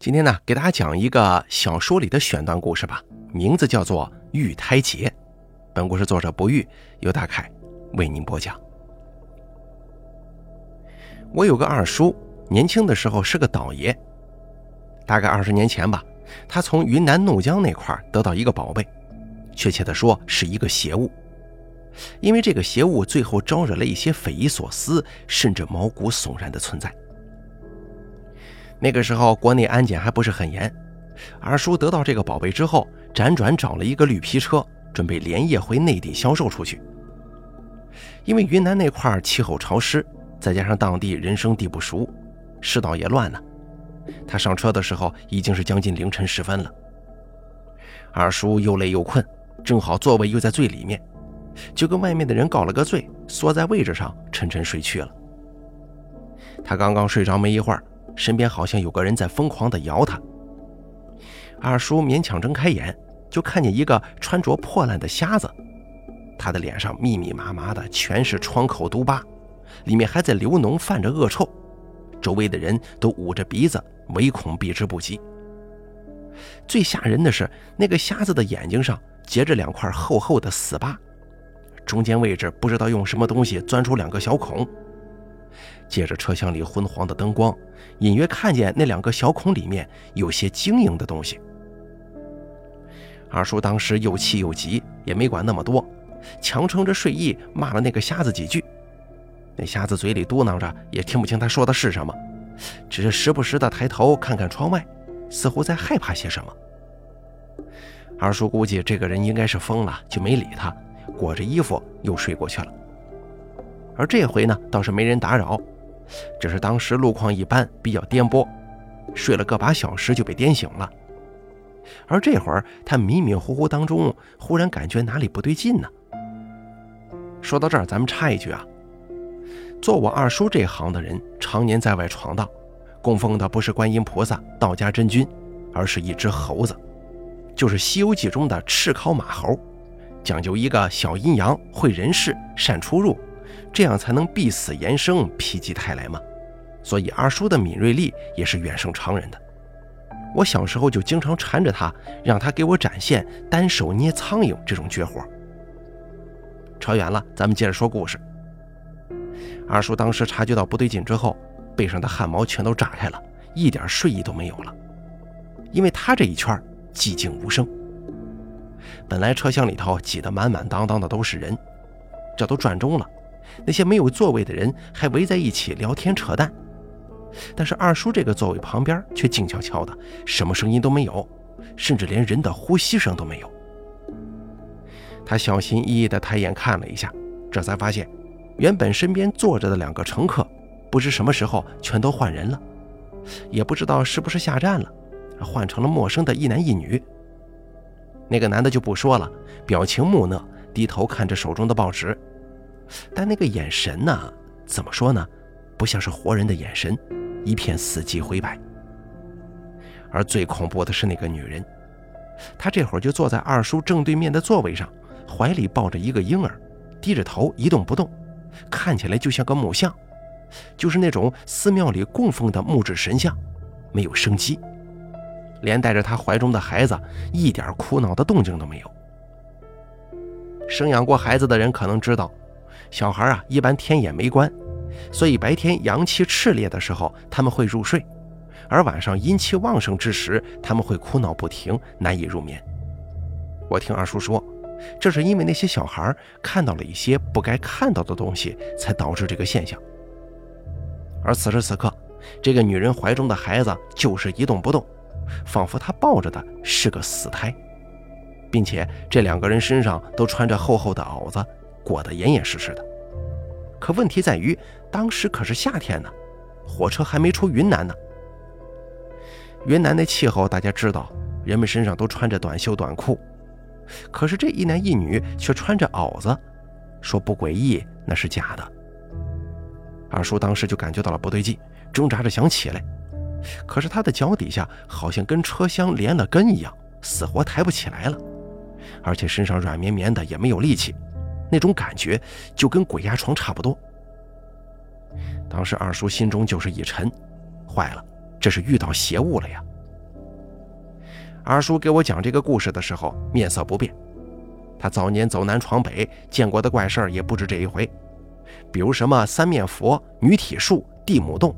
今天呢，给大家讲一个小说里的选段故事吧，名字叫做《玉胎节》。本故事作者不遇，由大凯为您播讲。我有个二叔，年轻的时候是个倒爷。大概二十年前吧，他从云南怒江那块得到一个宝贝，确切的说是一个邪物。因为这个邪物最后招惹了一些匪夷所思，甚至毛骨悚然的存在。那个时候，国内安检还不是很严。二叔得到这个宝贝之后，辗转找了一个绿皮车，准备连夜回内地销售出去。因为云南那块气候潮湿，再加上当地人生地不熟，世道也乱呢。他上车的时候已经是将近凌晨时分了。二叔又累又困，正好座位又在最里面，就跟外面的人告了个罪，缩在位置上沉沉睡去了。他刚刚睡着没一会儿。身边好像有个人在疯狂地摇他。二叔勉强睁开眼，就看见一个穿着破烂的瞎子，他的脸上密密麻麻的全是创口毒疤，里面还在流脓，泛着恶臭。周围的人都捂着鼻子，唯恐避之不及。最吓人的是，那个瞎子的眼睛上结着两块厚厚的死疤，中间位置不知道用什么东西钻出两个小孔。借着车厢里昏黄的灯光，隐约看见那两个小孔里面有些晶莹的东西。二叔当时又气又急，也没管那么多，强撑着睡意骂了那个瞎子几句。那瞎子嘴里嘟囔着，也听不清他说的是什么，只是时不时的抬头看看窗外，似乎在害怕些什么。二叔估计这个人应该是疯了，就没理他，裹着衣服又睡过去了。而这回呢，倒是没人打扰，只是当时路况一般，比较颠簸，睡了个把小时就被颠醒了。而这会儿他迷迷糊糊当中，忽然感觉哪里不对劲呢。说到这儿，咱们插一句啊，做我二叔这行的人，常年在外闯荡，供奉的不是观音菩萨、道家真君，而是一只猴子，就是《西游记》中的赤尻马猴，讲究一个小阴阳，会人事，善出入。这样才能避死延生，否极泰来嘛。所以二叔的敏锐力也是远胜常人的。我小时候就经常缠着他，让他给我展现单手捏苍蝇这种绝活。扯远了，咱们接着说故事。二叔当时察觉到不对劲之后，背上的汗毛全都炸开了，一点睡意都没有了。因为他这一圈寂静无声。本来车厢里头挤得满满当当的都是人，这都转钟了。那些没有座位的人还围在一起聊天扯淡，但是二叔这个座位旁边却静悄悄的，什么声音都没有，甚至连人的呼吸声都没有。他小心翼翼地抬眼看了一下，这才发现，原本身边坐着的两个乘客，不知什么时候全都换人了，也不知道是不是下站了，换成了陌生的一男一女。那个男的就不说了，表情木讷，低头看着手中的报纸。但那个眼神呢？怎么说呢？不像是活人的眼神，一片死寂灰白。而最恐怖的是那个女人，她这会儿就坐在二叔正对面的座位上，怀里抱着一个婴儿，低着头一动不动，看起来就像个木像，就是那种寺庙里供奉的木质神像，没有生机。连带着她怀中的孩子，一点哭闹的动静都没有。生养过孩子的人可能知道。小孩啊，一般天眼没关，所以白天阳气炽烈的时候，他们会入睡；而晚上阴气旺盛之时，他们会哭闹不停，难以入眠。我听二叔说，这是因为那些小孩看到了一些不该看到的东西，才导致这个现象。而此时此刻，这个女人怀中的孩子就是一动不动，仿佛她抱着的是个死胎，并且这两个人身上都穿着厚厚的袄子。裹得严严实实的，可问题在于，当时可是夏天呢，火车还没出云南呢。云南的气候大家知道，人们身上都穿着短袖短裤，可是这一男一女却穿着袄子，说不诡异那是假的。二叔当时就感觉到了不对劲，挣扎着想起来，可是他的脚底下好像跟车厢连了根一样，死活抬不起来了，而且身上软绵绵的，也没有力气。那种感觉就跟鬼压床差不多。当时二叔心中就是一沉，坏了，这是遇到邪物了呀！二叔给我讲这个故事的时候，面色不变。他早年走南闯北，见过的怪事儿也不止这一回，比如什么三面佛、女体术、地母洞，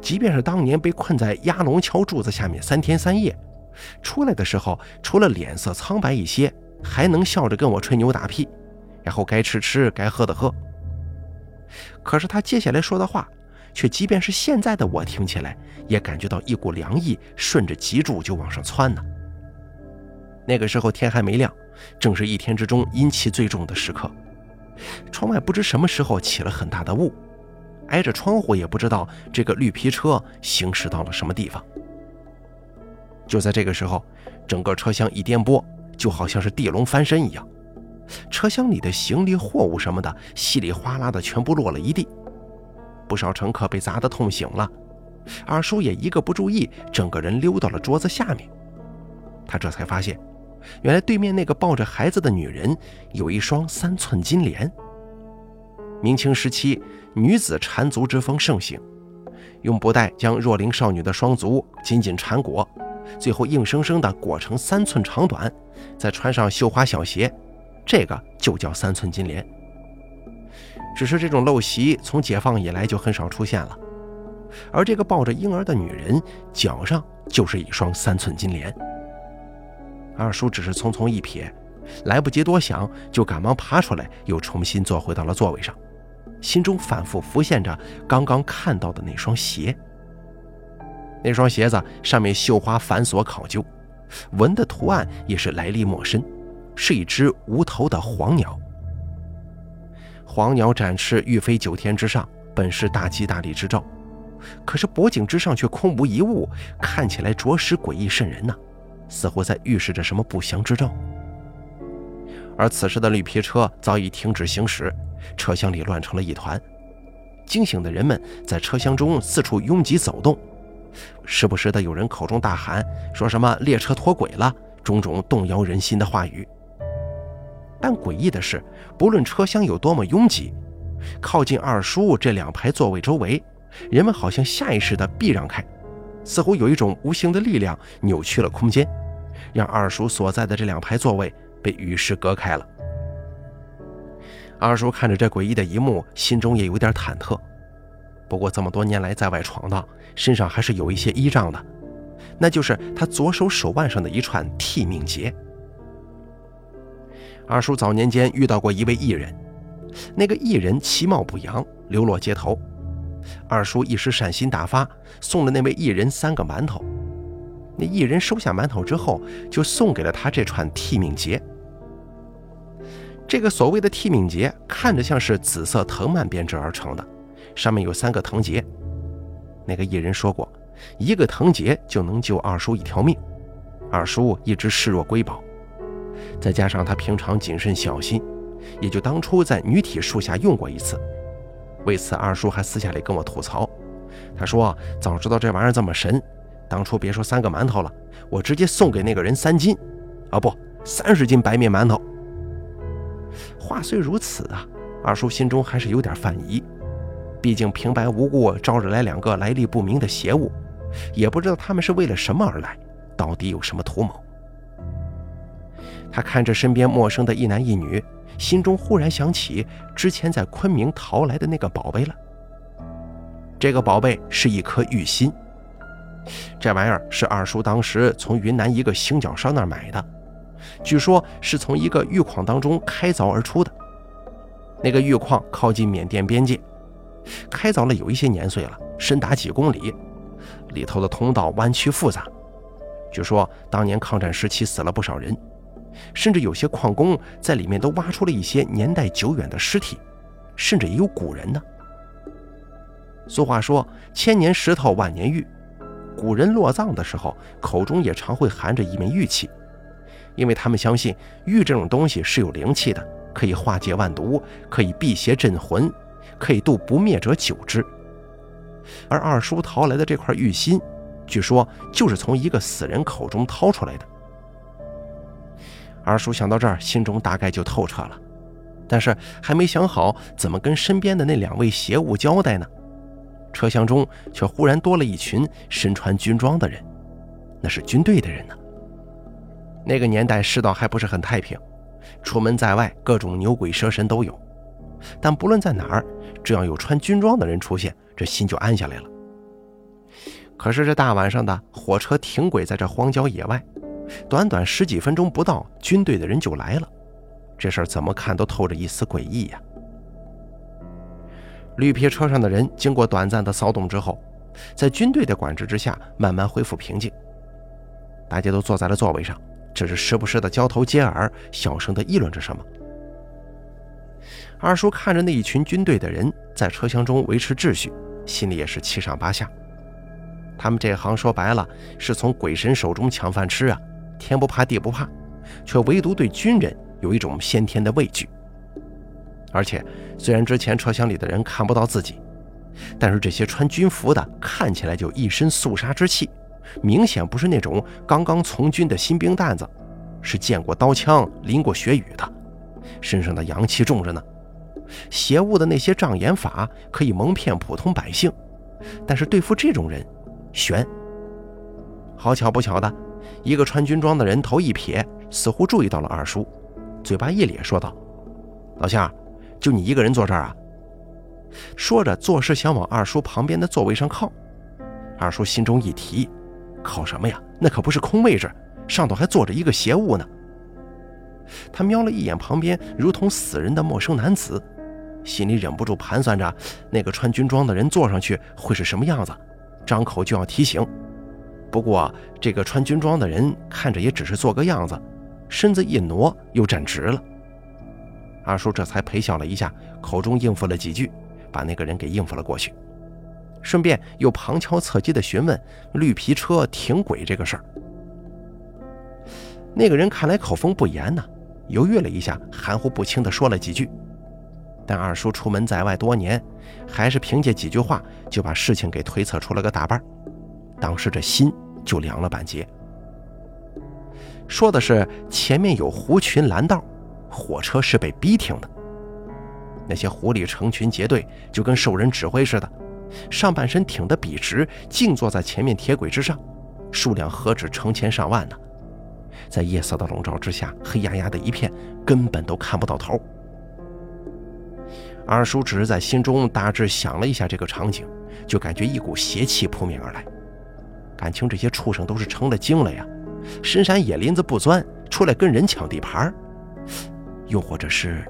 即便是当年被困在压龙桥柱子下面三天三夜，出来的时候除了脸色苍白一些，还能笑着跟我吹牛打屁，然后该吃吃，该喝的喝。可是他接下来说的话，却即便是现在的我听起来，也感觉到一股凉意顺着脊柱就往上窜呢。那个时候天还没亮。正是一天之中阴气最重的时刻，窗外不知什么时候起了很大的雾，挨着窗户也不知道这个绿皮车行驶到了什么地方。就在这个时候，整个车厢一颠簸，就好像是地龙翻身一样，车厢里的行李、货物什么的稀里哗啦的全部落了一地，不少乘客被砸得痛醒了，二叔也一个不注意，整个人溜到了桌子下面，他这才发现。原来对面那个抱着孩子的女人有一双三寸金莲。明清时期，女子缠足之风盛行，用布袋将弱龄少女的双足紧紧缠裹，最后硬生生地裹成三寸长短，再穿上绣花小鞋，这个就叫三寸金莲。只是这种陋习从解放以来就很少出现了，而这个抱着婴儿的女人脚上就是一双三寸金莲。二叔只是匆匆一瞥，来不及多想，就赶忙爬出来，又重新坐回到了座位上，心中反复浮现着刚刚看到的那双鞋。那双鞋子上面绣花繁琐考究，纹的图案也是来历陌生，是一只无头的黄鸟。黄鸟展翅欲飞九天之上，本是大吉大利之兆，可是脖颈之上却空无一物，看起来着实诡异渗人呐。似乎在预示着什么不祥之兆，而此时的绿皮车早已停止行驶，车厢里乱成了一团。惊醒的人们在车厢中四处拥挤走动，时不时的有人口中大喊，说什么列车脱轨了，种种动摇人心的话语。但诡异的是，不论车厢有多么拥挤，靠近二叔这两排座位周围，人们好像下意识地避让开。似乎有一种无形的力量扭曲了空间，让二叔所在的这两排座位被与世隔开了。二叔看着这诡异的一幕，心中也有点忐忑。不过这么多年来在外闯荡，身上还是有一些依仗的，那就是他左手手腕上的一串替命结。二叔早年间遇到过一位艺人，那个艺人其貌不扬，流落街头。二叔一时善心大发，送了那位艺人三个馒头。那艺人收下馒头之后，就送给了他这串替命结。这个所谓的替命结，看着像是紫色藤蔓编织而成的，上面有三个藤结。那个艺人说过，一个藤结就能救二叔一条命。二叔一直视若瑰宝，再加上他平常谨慎小心，也就当初在女体树下用过一次。为此，二叔还私下里跟我吐槽，他说：“早知道这玩意儿这么神，当初别说三个馒头了，我直接送给那个人三斤，啊不，三十斤白面馒头。”话虽如此啊，二叔心中还是有点犯疑，毕竟平白无故招惹来两个来历不明的邪物，也不知道他们是为了什么而来，到底有什么图谋。他看着身边陌生的一男一女。心中忽然想起之前在昆明淘来的那个宝贝了。这个宝贝是一颗玉心，这玩意儿是二叔当时从云南一个行脚商那儿买的，据说是从一个玉矿当中开凿而出的。那个玉矿靠近缅甸边界，开凿了有一些年岁了，深达几公里，里头的通道弯曲复杂，据说当年抗战时期死了不少人。甚至有些矿工在里面都挖出了一些年代久远的尸体，甚至也有古人呢。俗话说“千年石头万年玉”，古人落葬的时候口中也常会含着一枚玉器，因为他们相信玉这种东西是有灵气的，可以化解万毒，可以辟邪镇魂，可以渡不灭者久之。而二叔淘来的这块玉心，据说就是从一个死人口中掏出来的。二叔想到这儿，心中大概就透彻了，但是还没想好怎么跟身边的那两位邪物交代呢。车厢中却忽然多了一群身穿军装的人，那是军队的人呢。那个年代世道还不是很太平，出门在外各种牛鬼蛇神都有。但不论在哪儿，只要有穿军装的人出现，这心就安下来了。可是这大晚上的，火车停轨在这荒郊野外，短短十几分钟不到，军队的人就来了。这事儿怎么看都透着一丝诡异呀。绿皮车上的人经过短暂的骚动之后，在军队的管制之下，慢慢恢复平静。大家都坐在了座位上，只是时不时的交头接耳，小声的议论着什么。二叔看着那一群军队的人在车厢中维持秩序，心里也是七上八下。他们这行说白了是从鬼神手中抢饭吃啊，天不怕地不怕，却唯独对军人有一种先天的畏惧。而且虽然之前车厢里的人看不到自己，但是这些穿军服的看起来就一身肃杀之气，明显不是那种刚刚从军的新兵蛋子，是见过刀枪、淋过血雨的，身上的阳气重着呢。邪物的那些障眼法可以蒙骗普通百姓，但是对付这种人，悬。好巧不巧的，一个穿军装的人头一撇，似乎注意到了二叔，嘴巴一咧说道：“老乡，就你一个人坐这儿啊？”说着，做事想往二叔旁边的座位上靠。二叔心中一提，靠什么呀？那可不是空位置，上头还坐着一个邪物呢。他瞄了一眼旁边如同死人的陌生男子。心里忍不住盘算着，那个穿军装的人坐上去会是什么样子，张口就要提醒。不过这个穿军装的人看着也只是做个样子，身子一挪又站直了。二叔这才陪笑了一下，口中应付了几句，把那个人给应付了过去，顺便又旁敲侧击地询问绿皮车停轨这个事儿。那个人看来口风不严呢，犹豫了一下，含糊不清地说了几句。但二叔出门在外多年，还是凭借几句话就把事情给推测出了个大半儿，当时这心就凉了半截。说的是前面有狐群拦道，火车是被逼停的。那些狐狸成群结队，就跟受人指挥似的，上半身挺得笔直，静坐在前面铁轨之上，数量何止成千上万呢？在夜色的笼罩之下，黑压压的一片，根本都看不到头。二叔只是在心中大致想了一下这个场景，就感觉一股邪气扑面而来。感情这些畜生都是成了精了呀！深山野林子不钻，出来跟人抢地盘又或者是……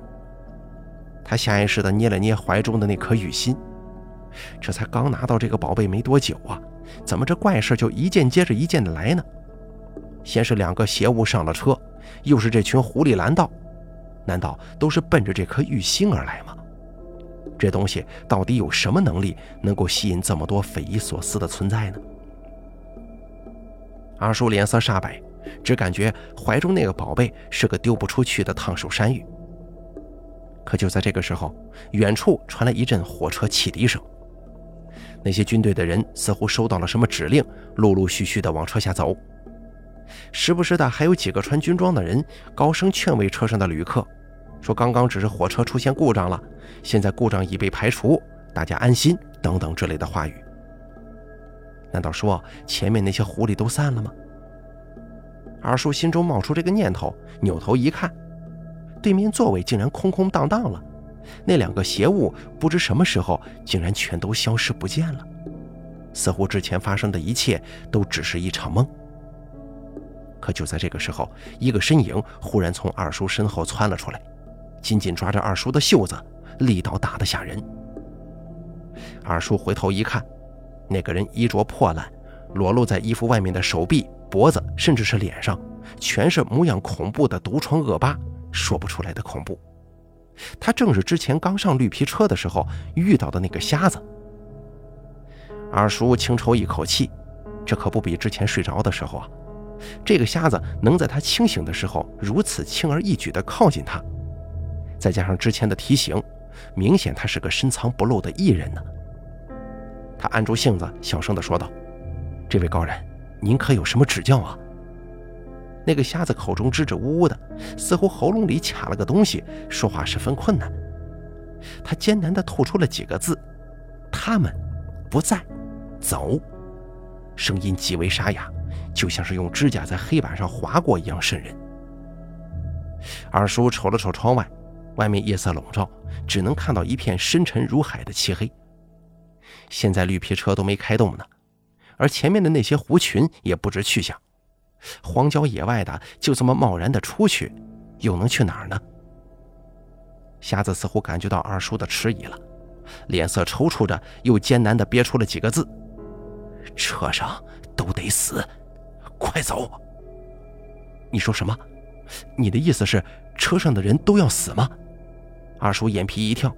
他下意识地捏了捏怀中的那颗玉心，这才刚拿到这个宝贝没多久啊，怎么这怪事就一件接着一件的来呢？先是两个邪物上了车，又是这群狐狸拦道，难道都是奔着这颗玉心而来吗？这东西到底有什么能力，能够吸引这么多匪夷所思的存在呢？阿叔脸色煞白，只感觉怀中那个宝贝是个丢不出去的烫手山芋。可就在这个时候，远处传来一阵火车汽笛声，那些军队的人似乎收到了什么指令，陆陆续续的往车下走，时不时的还有几个穿军装的人高声劝慰车上的旅客。说刚刚只是火车出现故障了，现在故障已被排除，大家安心等等之类的话语。难道说前面那些狐狸都散了吗？二叔心中冒出这个念头，扭头一看，对面座位竟然空空荡荡了，那两个邪物不知什么时候竟然全都消失不见了，似乎之前发生的一切都只是一场梦。可就在这个时候，一个身影忽然从二叔身后窜了出来。紧紧抓着二叔的袖子，力道大得吓人。二叔回头一看，那个人衣着破烂，裸露在衣服外面的手臂、脖子，甚至是脸上，全是模样恐怖的毒疮恶疤，说不出来的恐怖。他正是之前刚上绿皮车的时候遇到的那个瞎子。二叔轻抽一口气，这可不比之前睡着的时候啊。这个瞎子能在他清醒的时候如此轻而易举地靠近他。再加上之前的提醒，明显他是个深藏不露的艺人呢。他按住性子，小声地说道：“这位高人，您可有什么指教啊？”那个瞎子口中支支吾吾的，似乎喉咙里卡了个东西，说话十分困难。他艰难地吐出了几个字：“他们不在，走。”声音极为沙哑，就像是用指甲在黑板上划过一样渗人。二叔瞅了瞅窗外，外面夜色笼罩，只能看到一片深沉如海的漆黑。现在绿皮车都没开动呢，而前面的那些狐群也不知去向。荒郊野外的，就这么贸然的出去，又能去哪儿呢？瞎子似乎感觉到二叔的迟疑了，脸色抽搐着，又艰难地憋出了几个字：“车上都得死，快走！”你说什么？你的意思是车上的人都要死吗？二叔眼皮一跳，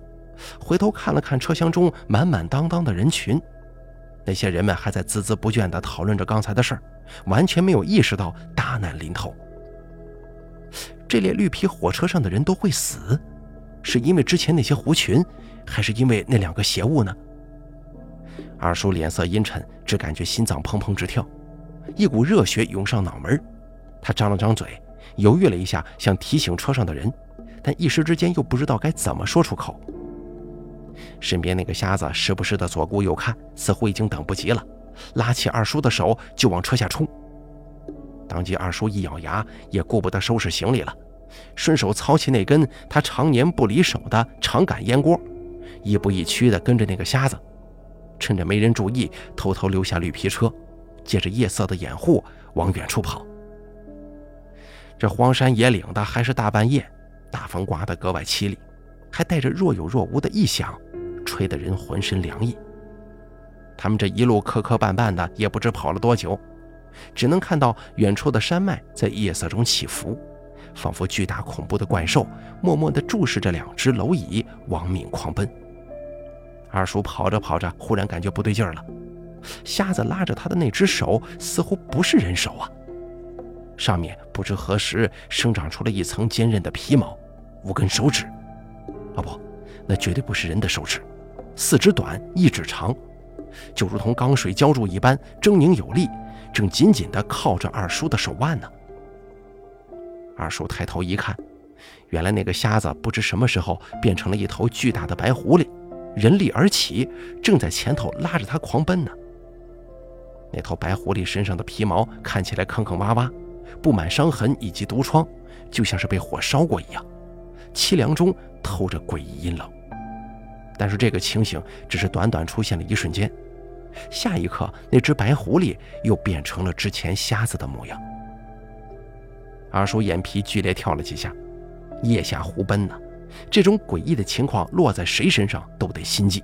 回头看了看车厢中满满当当的人群，那些人们还在孜孜不倦地讨论着刚才的事儿。完全没有意识到大难临头。这列绿皮火车上的人都会死，是因为之前那些狐群，还是因为那两个邪物呢？二叔脸色阴沉，只感觉心脏砰砰直跳，一股热血涌上脑门。他张了张嘴，犹豫了一下，想提醒车上的人，但一时之间又不知道该怎么说出口。身边那个瞎子时不时的左顾右看，似乎已经等不及了。拉起二叔的手就往车下冲，当即二叔一咬牙，也顾不得收拾行李了，顺手操起那根他常年不离手的长杆烟锅，亦步亦趋地跟着那个瞎子，趁着没人注意，偷偷溜下绿皮车，借着夜色的掩护往远处跑。这荒山野岭的，还是大半夜，大风刮得格外凄厉，还带着若有若无的异响，吹得人浑身凉意。他们这一路磕磕绊绊的，也不知跑了多久，只能看到远处的山脉在夜色中起伏，仿佛巨大恐怖的怪兽，默默地注视着两只蝼蚁亡命狂奔。二叔跑着跑着，忽然感觉不对劲了，瞎子拉着他的那只手似乎不是人手啊，上面不知何时生长出了一层坚韧的皮毛，五根手指，啊不，那绝对不是人的手指，四指短，一指长。就如同钢水浇筑一般狰狞有力，正紧紧地靠着二叔的手腕呢。二叔抬头一看，原来那个瞎子不知什么时候变成了一头巨大的白狐狸，人力而起，正在前头拉着他狂奔呢。那头白狐狸身上的皮毛看起来坑坑洼洼，布满伤痕以及毒疮，就像是被火烧过一样，凄凉中透着诡异阴冷。但是这个情形只是短短出现了一瞬间，下一刻，那只白狐狸又变成了之前瞎子的模样。二叔眼皮剧烈跳了几下，腋下胡奔呢，这种诡异的情况落在谁身上都得心悸。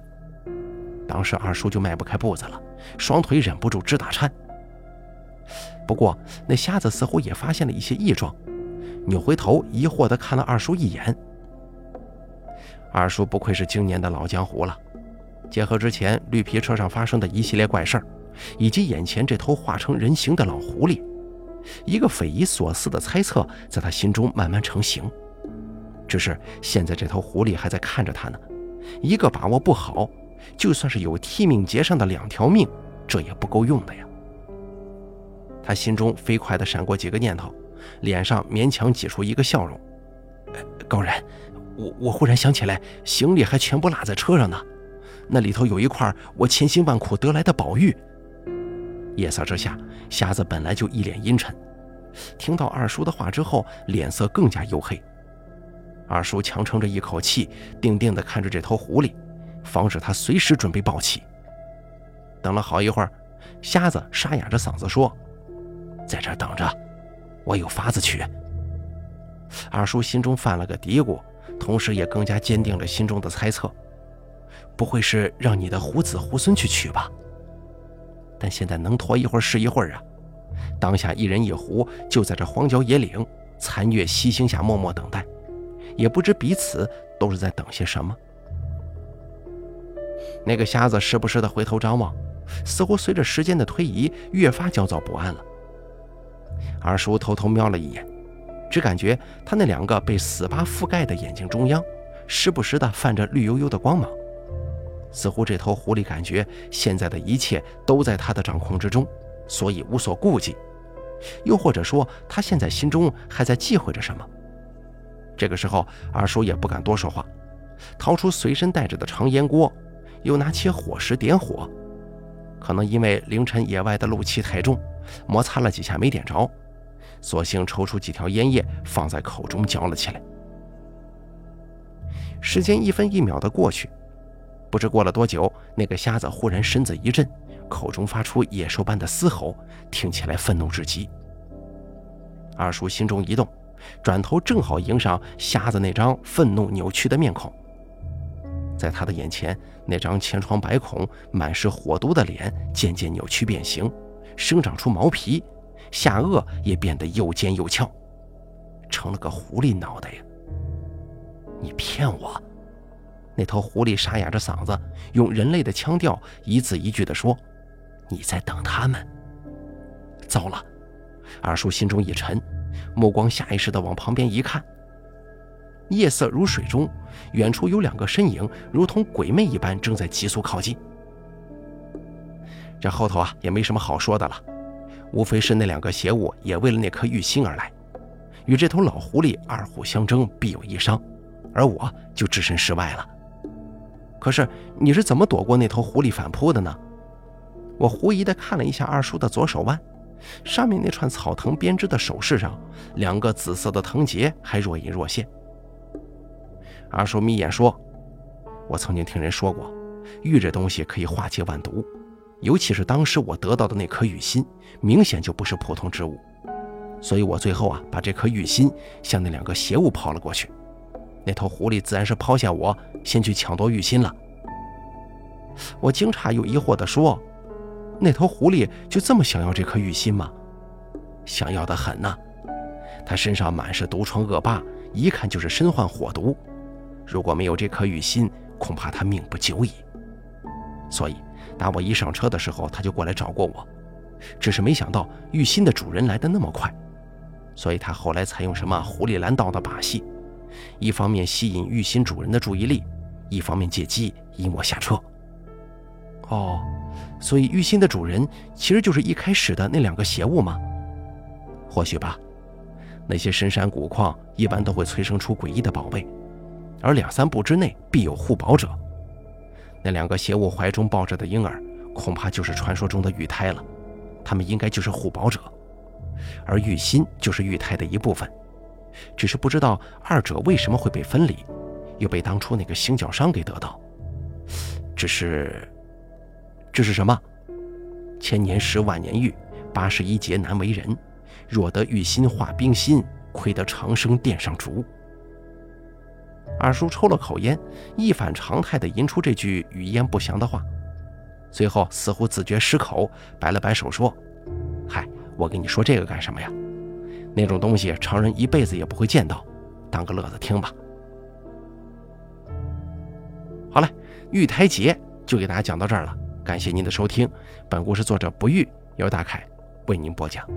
当时二叔就迈不开步子了，双腿忍不住直打颤。不过那瞎子似乎也发现了一些异状，扭回头疑惑地看了二叔一眼。二叔不愧是经年的老江湖了，结合之前绿皮车上发生的一系列怪事儿，以及眼前这头化成人形的老狐狸，一个匪夷所思的猜测在他心中慢慢成型。只是现在这头狐狸还在看着他呢，一个把握不好，就算是有替命节上的两条命，这也不够用的呀。他心中飞快地闪过几个念头，脸上勉强挤出一个笑容：“高人。”我我忽然想起来，行李还全部落在车上呢，那里头有一块我千辛万苦得来的宝玉。夜色之下，瞎子本来就一脸阴沉，听到二叔的话之后，脸色更加黝黑。二叔强撑着一口气，定定地看着这头狐狸，防止他随时准备暴起。等了好一会儿，瞎子沙哑着嗓子说：“在这等着，我有法子取。”二叔心中犯了个嘀咕。同时，也更加坚定了心中的猜测：不会是让你的胡子猢狲去取吧？但现在能拖一会儿是一会儿啊！当下一人一狐就在这荒郊野岭残月西星下默默等待，也不知彼此都是在等些什么。那个瞎子时不时的回头张望，似乎随着时间的推移越发焦躁不安了。二叔偷偷瞄了一眼。只感觉他那两个被死疤覆盖的眼睛中央，时不时的泛着绿油油的光芒，似乎这头狐狸感觉现在的一切都在他的掌控之中，所以无所顾忌。又或者说，他现在心中还在忌讳着什么。这个时候，二叔也不敢多说话，掏出随身带着的长烟锅，又拿起火石点火。可能因为凌晨野外的露气太重，摩擦了几下没点着，索性抽出几条烟叶放在口中嚼了起来。时间一分一秒的过去，不知过了多久，那个瞎子忽然身子一震，口中发出野兽般的嘶吼，听起来愤怒至极。二叔心中一动，转头正好迎上瞎子那张愤怒扭曲的面孔。在他的眼前，那张千疮百孔、满是火毒的脸渐渐扭曲变形，生长出毛皮，下颚也变得又尖又翘，成了个狐狸脑袋呀！你骗我！那头狐狸沙哑着嗓子，用人类的腔调一字一句地说：“你在等他们。”糟了！二叔心中一沉，目光下意识地往旁边一看。夜色如水中，远处有两个身影，如同鬼魅一般，正在急速靠近。这后头啊，也没什么好说的了，无非是那两个邪物也为了那颗玉心而来，与这头老狐狸二虎相争，必有一伤，而我就置身事外了。可是你是怎么躲过那头狐狸反扑的呢？我狐疑地看了一下二叔的左手腕，上面那串草藤编织的首饰上，两个紫色的藤结还若隐若现。二叔眯眼说：“我曾经听人说过，玉这东西可以化解万毒，尤其是当时我得到的那颗玉心，明显就不是普通之物。所以我最后啊，把这颗玉心向那两个邪物抛了过去。那头狐狸自然是抛下我，先去抢夺玉心了。”我惊诧又疑惑地说：“那头狐狸就这么想要这颗玉心吗？想要的很呐！他身上满是毒疮恶霸，一看就是身患火毒。”如果没有这颗玉心，恐怕他命不久矣。所以，打我一上车的时候，他就过来找过我。只是没想到玉心的主人来的那么快，所以他后来采用什么狐狸拦道的把戏，一方面吸引玉心主人的注意力，一方面借机引我下车。哦，所以玉心的主人其实就是一开始的那两个邪物吗？或许吧。那些深山古矿一般都会催生出诡异的宝贝。而两三步之内必有护宝者。那两个邪物怀中抱着的婴儿，恐怕就是传说中的玉胎了。他们应该就是护宝者，而玉心就是玉胎的一部分。只是不知道二者为什么会被分离，又被当初那个行脚商给得到。只是，这是什么？千年石万年玉，八十一劫难为人。若得玉心化冰心，亏得长生殿上烛。二叔抽了口烟，一反常态地吟出这句语焉不详的话，最后似乎自觉失口，摆了摆手说：“嗨，我跟你说这个干什么呀？那种东西常人一辈子也不会见到，当个乐子听吧。”好了，玉台节就给大家讲到这儿了，感谢您的收听。本故事作者不遇，由大凯为您播讲。